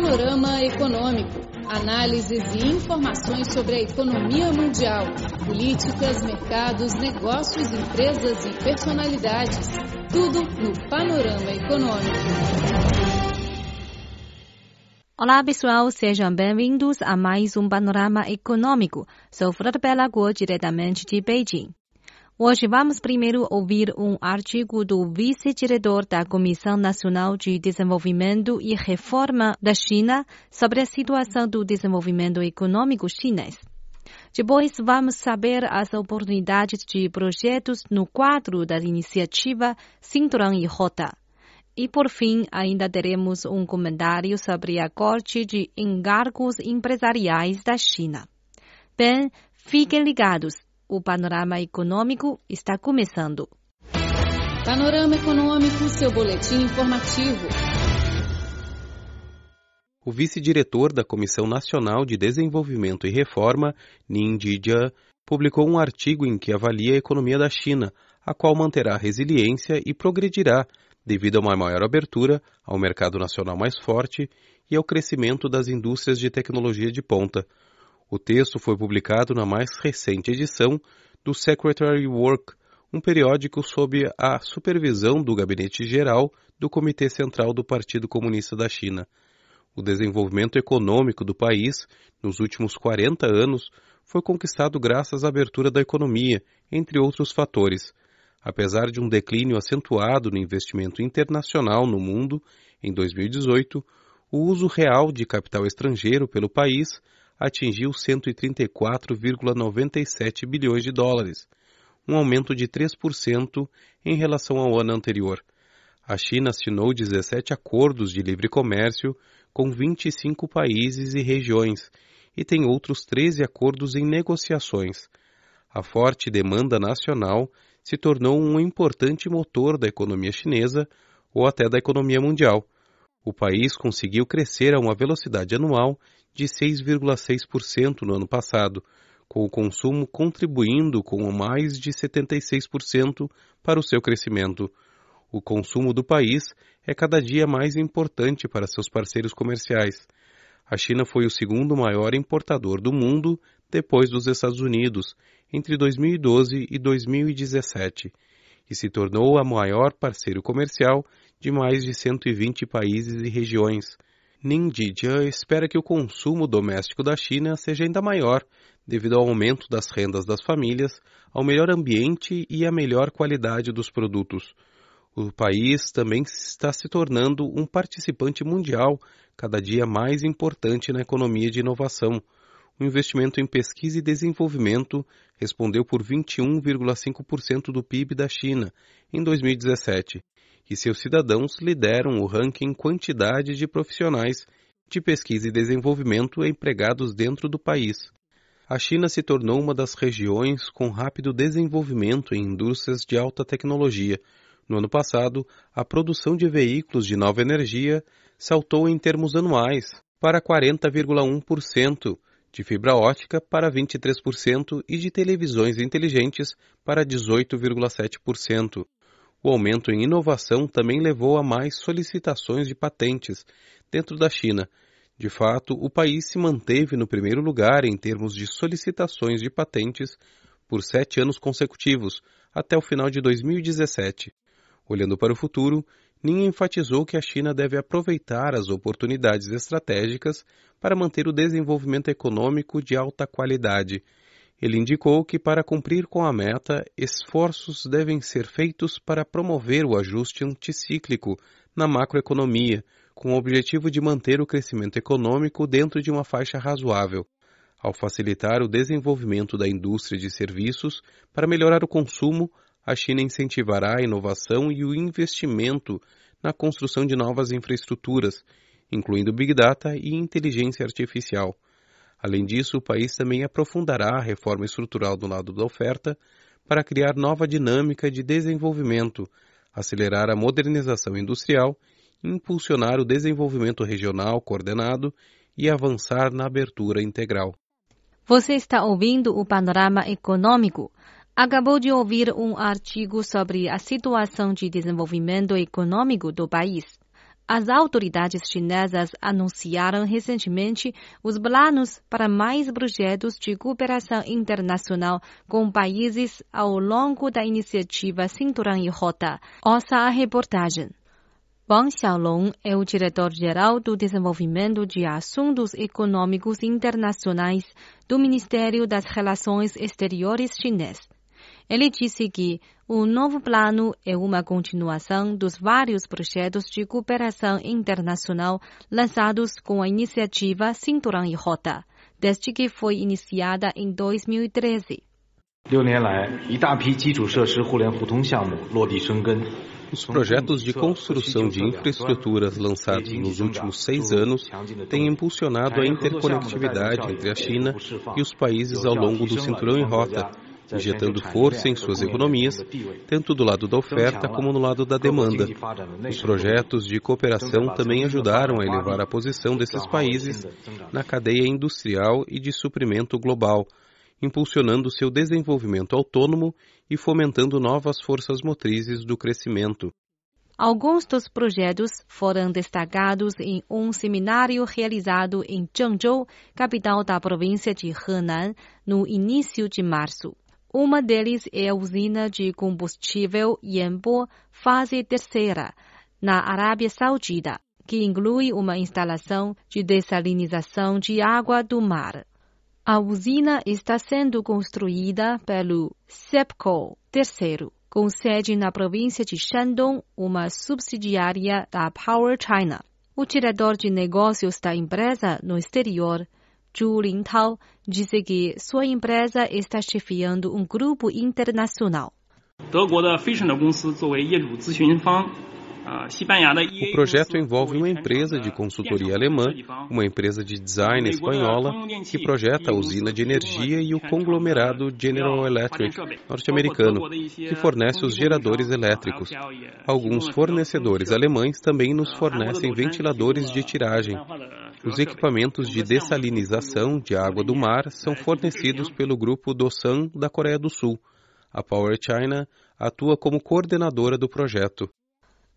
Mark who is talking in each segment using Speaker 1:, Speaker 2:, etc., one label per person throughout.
Speaker 1: Panorama Econômico. Análises e informações sobre a economia mundial, políticas, mercados, negócios, empresas e personalidades. Tudo no Panorama Econômico.
Speaker 2: Olá pessoal, sejam bem-vindos a mais um Panorama Econômico. Sou Flor Bela Guo, diretamente de Beijing. Hoje vamos primeiro ouvir um artigo do vice-diretor da Comissão Nacional de Desenvolvimento e Reforma da China sobre a situação do desenvolvimento econômico chinês. Depois vamos saber as oportunidades de projetos no quadro da iniciativa Cinturão e Rota. E por fim, ainda teremos um comentário sobre a corte de encargos empresariais da China. Bem, fiquem ligados o panorama econômico está começando.
Speaker 1: Panorama Econômico, seu boletim informativo.
Speaker 3: O vice-diretor da Comissão Nacional de Desenvolvimento e Reforma, Nin Jijia, publicou um artigo em que avalia a economia da China, a qual manterá resiliência e progredirá devido a uma maior abertura ao mercado nacional mais forte e ao crescimento das indústrias de tecnologia de ponta. O texto foi publicado na mais recente edição do Secretary Work, um periódico sob a supervisão do Gabinete Geral do Comitê Central do Partido Comunista da China. O desenvolvimento econômico do país, nos últimos 40 anos, foi conquistado graças à abertura da economia, entre outros fatores. Apesar de um declínio acentuado no investimento internacional no mundo, em 2018, o uso real de capital estrangeiro pelo país atingiu 134,97 bilhões de dólares, um aumento de 3% em relação ao ano anterior. A China assinou 17 acordos de livre comércio com 25 países e regiões e tem outros 13 acordos em negociações. A forte demanda nacional se tornou um importante motor da economia chinesa ou até da economia mundial. O país conseguiu crescer a uma velocidade anual de 6,6% no ano passado, com o consumo contribuindo com mais de 76% para o seu crescimento. O consumo do país é cada dia mais importante para seus parceiros comerciais. A China foi o segundo maior importador do mundo depois dos Estados Unidos entre 2012 e 2017 e se tornou a maior parceiro comercial de mais de 120 países e regiões. Ningjidia espera que o consumo doméstico da China seja ainda maior, devido ao aumento das rendas das famílias, ao melhor ambiente e à melhor qualidade dos produtos. O país também está se tornando um participante mundial cada dia mais importante na economia de inovação. O investimento em pesquisa e desenvolvimento respondeu por 21,5% do PIB da China em 2017 e seus cidadãos lideram o ranking quantidade de profissionais de pesquisa e desenvolvimento empregados dentro do país. A China se tornou uma das regiões com rápido desenvolvimento em indústrias de alta tecnologia. No ano passado, a produção de veículos de nova energia saltou em termos anuais para 40,1%, de fibra ótica para 23% e de televisões inteligentes para 18,7%. O aumento em inovação também levou a mais solicitações de patentes dentro da China. De fato, o país se manteve no primeiro lugar em termos de solicitações de patentes por sete anos consecutivos, até o final de 2017. Olhando para o futuro, Nin enfatizou que a China deve aproveitar as oportunidades estratégicas para manter o desenvolvimento econômico de alta qualidade ele indicou que, para cumprir com a meta, esforços devem ser feitos para promover o ajuste anticíclico na macroeconomia, com o objetivo de manter o crescimento econômico dentro de uma faixa razoável, ao facilitar o desenvolvimento da indústria de serviços para melhorar o consumo, a China incentivará a inovação e o investimento na construção de novas infraestruturas, incluindo Big Data e inteligência artificial. Além disso, o país também aprofundará a reforma estrutural do lado da oferta para criar nova dinâmica de desenvolvimento, acelerar a modernização industrial, impulsionar o desenvolvimento regional coordenado e avançar na abertura integral.
Speaker 2: Você está ouvindo o Panorama Econômico. Acabou de ouvir um artigo sobre a situação de desenvolvimento econômico do país. As autoridades chinesas anunciaram recentemente os planos para mais projetos de cooperação internacional com países ao longo da iniciativa Cinturão e Rota. Ouça a reportagem. Wang Xiaolong é o diretor-geral do Desenvolvimento de Assuntos Econômicos Internacionais do Ministério das Relações Exteriores chinês. Ele disse que o novo plano é uma continuação dos vários projetos de cooperação internacional lançados com a iniciativa Cinturão e Rota, desde que foi iniciada em 2013.
Speaker 3: Os projetos de construção de infraestruturas lançados nos últimos seis anos têm impulsionado a interconectividade entre a China e os países ao longo do Cinturão e Rota, injetando força em suas economias, tanto do lado da oferta como no lado da demanda. Os projetos de cooperação também ajudaram a elevar a posição desses países na cadeia industrial e de suprimento global, impulsionando seu desenvolvimento autônomo e fomentando novas forças motrizes do crescimento.
Speaker 2: Alguns dos projetos foram destacados em um seminário realizado em Zhengzhou, capital da província de Henan, no início de março. Uma deles é a usina de combustível Yanbo fase terceira, na Arábia Saudita, que inclui uma instalação de dessalinização de água do mar. A usina está sendo construída pelo SEPCO terceiro, com sede na província de Shandong, uma subsidiária da Power China. O diretor de negócios da empresa no exterior Zhu Lintao disse que sua empresa está chefiando um grupo internacional.
Speaker 3: O projeto envolve uma empresa de consultoria alemã, uma empresa de design espanhola que projeta a usina de energia e o conglomerado General Electric norte-americano, que fornece os geradores elétricos. Alguns fornecedores alemães também nos fornecem ventiladores de tiragem. Os equipamentos de dessalinização de água do mar são fornecidos pelo grupo Dosan da Coreia do Sul. A Power China atua como coordenadora do projeto.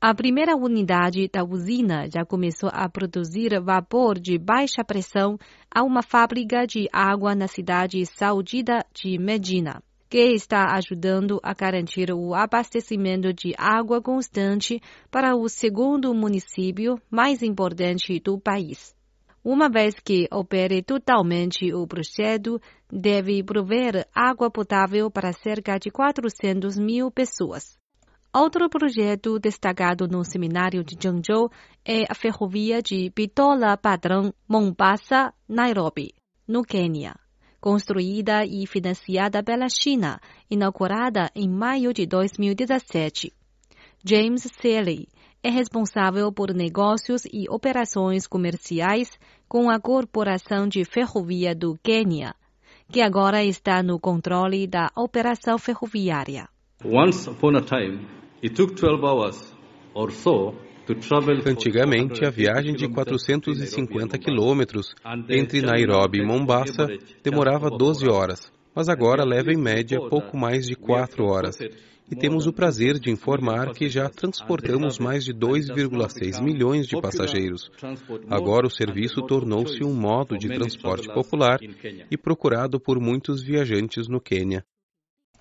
Speaker 2: A primeira unidade da usina já começou a produzir vapor de baixa pressão a uma fábrica de água na cidade saudita de Medina, que está ajudando a garantir o abastecimento de água constante para o segundo município mais importante do país. Uma vez que opere totalmente o projeto, deve prover água potável para cerca de 400 mil pessoas. Outro projeto destacado no seminário de Zhengzhou é a ferrovia de Bitola Padrão Mombasa, Nairobi, no Quênia. Construída e financiada pela China, inaugurada em maio de 2017. James Seeley é responsável por negócios e operações comerciais com a Corporação de Ferrovia do Quênia, que agora está no controle da operação ferroviária. Once upon a time, it took 12 hours
Speaker 3: or so Antigamente, a viagem de 450 quilômetros entre Nairobi e Mombasa demorava 12 horas, mas agora leva em média pouco mais de 4 horas e temos o prazer de informar que já transportamos mais de 2,6 milhões de passageiros. Agora o serviço tornou-se um modo de transporte popular e procurado por muitos viajantes no Quênia.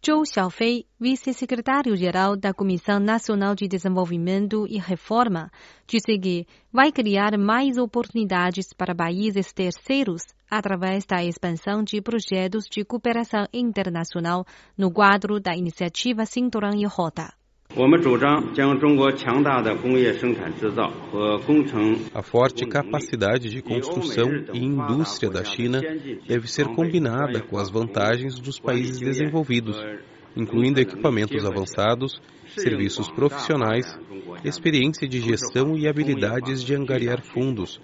Speaker 2: Zhou Xiaofei, vice-secretário-geral da Comissão Nacional de Desenvolvimento e Reforma, disse que vai criar mais oportunidades para países terceiros através da expansão de projetos de cooperação internacional no quadro da iniciativa Cinturão e Rota.
Speaker 3: A forte capacidade de construção e indústria da China deve ser combinada com as vantagens dos países desenvolvidos, incluindo equipamentos avançados, serviços profissionais, experiência de gestão e habilidades de angariar fundos.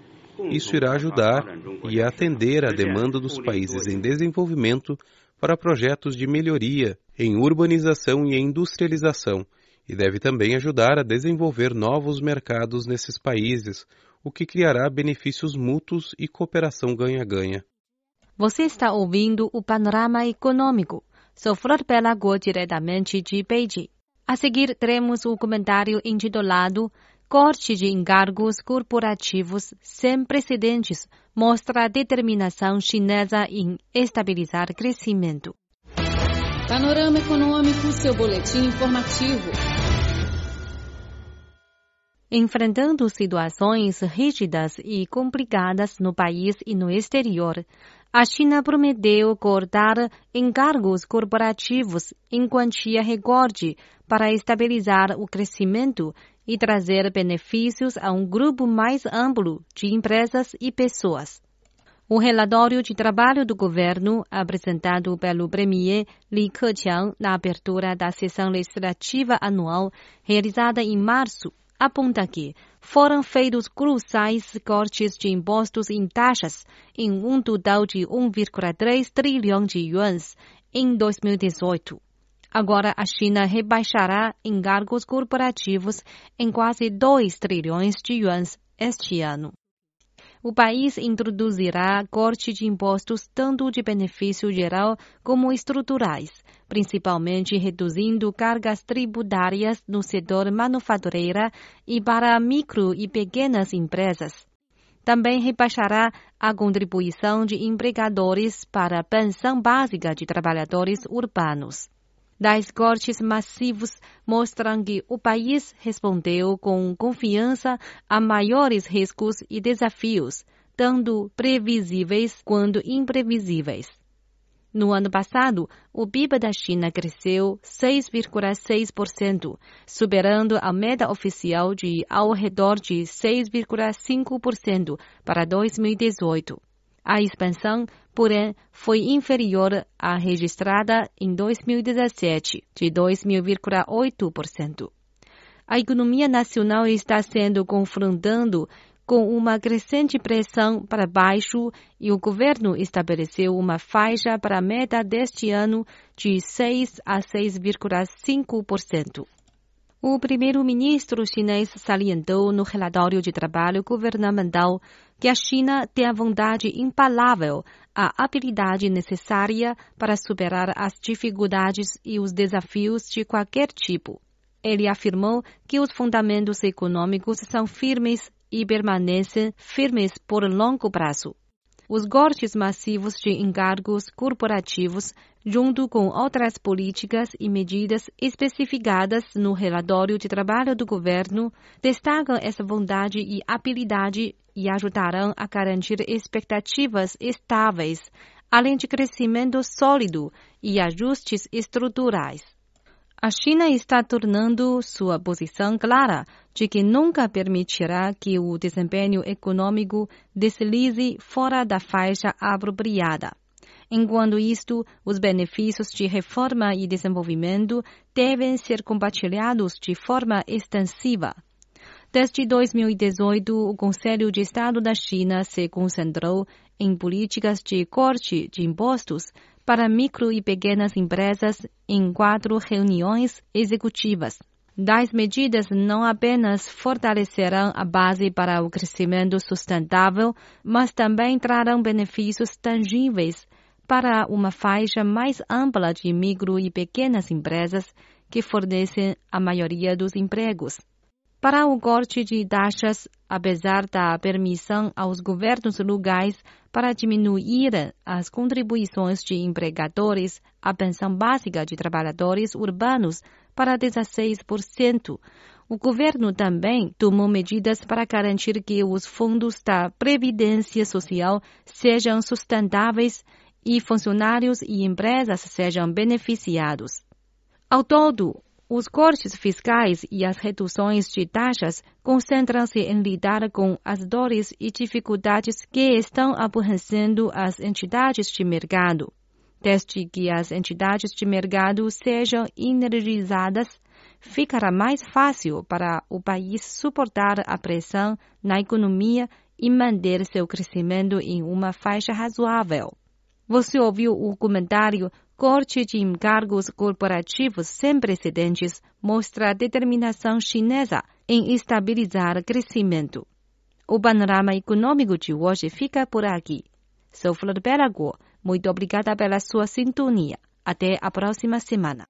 Speaker 3: Isso irá ajudar e atender à demanda dos países em desenvolvimento para projetos de melhoria em urbanização e industrialização e deve também ajudar a desenvolver novos mercados nesses países, o que criará benefícios mútuos e cooperação ganha-ganha.
Speaker 2: Você está ouvindo o Panorama Econômico. Sou Flor Pelago, diretamente de Beijing. A seguir, teremos o comentário intitulado corte de encargos corporativos sem precedentes mostra a determinação chinesa em estabilizar crescimento.
Speaker 1: Panorama Econômico, seu boletim informativo.
Speaker 2: Enfrentando situações rígidas e complicadas no país e no exterior, a China prometeu cortar encargos corporativos em quantia recorde para estabilizar o crescimento e trazer benefícios a um grupo mais amplo de empresas e pessoas. O relatório de trabalho do governo, apresentado pelo Premier Li Keqiang na abertura da sessão legislativa anual realizada em março, aponta que foram feitos cruciais cortes de impostos em taxas em um total de 1,3 trilhão de yuans em 2018. Agora a China rebaixará encargos corporativos em quase 2 trilhões de yuans este ano o país introduzirá corte de impostos tanto de benefício geral como estruturais, principalmente reduzindo cargas tributárias no setor manufatureira e para micro e pequenas empresas. Também rebaixará a contribuição de empregadores para a pensão básica de trabalhadores urbanos das cortes massivos mostram que o país respondeu com confiança a maiores riscos e desafios, tanto previsíveis quanto imprevisíveis. No ano passado, o PIB da China cresceu 6,6%, superando a meta oficial de ao redor de 6,5% para 2018. A expansão, porém, foi inferior à registrada em 2017, de 2,8%. A economia nacional está sendo confrontando com uma crescente pressão para baixo e o governo estabeleceu uma faixa para a meta deste ano de 6 a 6,5%. O primeiro-ministro chinês salientou no relatório de trabalho governamental que a China tem a vontade impalável, a habilidade necessária para superar as dificuldades e os desafios de qualquer tipo. Ele afirmou que os fundamentos econômicos são firmes e permanecem firmes por longo prazo. Os cortes massivos de encargos corporativos, junto com outras políticas e medidas especificadas no relatório de trabalho do governo, destacam essa vontade e habilidade e ajudarão a garantir expectativas estáveis, além de crescimento sólido e ajustes estruturais. A China está tornando sua posição clara de que nunca permitirá que o desempenho econômico deslize fora da faixa apropriada. Enquanto isto, os benefícios de reforma e desenvolvimento devem ser compartilhados de forma extensiva. Desde 2018, o Conselho de Estado da China se concentrou em políticas de corte de impostos para micro e pequenas empresas em quatro reuniões executivas. Das medidas não apenas fortalecerão a base para o crescimento sustentável, mas também trarão benefícios tangíveis para uma faixa mais ampla de micro e pequenas empresas que fornecem a maioria dos empregos. Para o corte de taxas, apesar da permissão aos governos locais para diminuir as contribuições de empregadores à pensão básica de trabalhadores urbanos para 16%, o governo também tomou medidas para garantir que os fundos da Previdência Social sejam sustentáveis e funcionários e empresas sejam beneficiados. Ao todo, os cortes fiscais e as reduções de taxas concentram-se em lidar com as dores e dificuldades que estão aborrecendo as entidades de mercado. Desde que as entidades de mercado sejam energizadas, ficará mais fácil para o país suportar a pressão na economia e manter seu crescimento em uma faixa razoável. Você ouviu o comentário corte de encargos corporativos sem precedentes mostra a determinação chinesa em estabilizar crescimento. O panorama econômico de hoje fica por aqui. Sou Flor Belago. Muito obrigada pela sua sintonia. Até a próxima semana.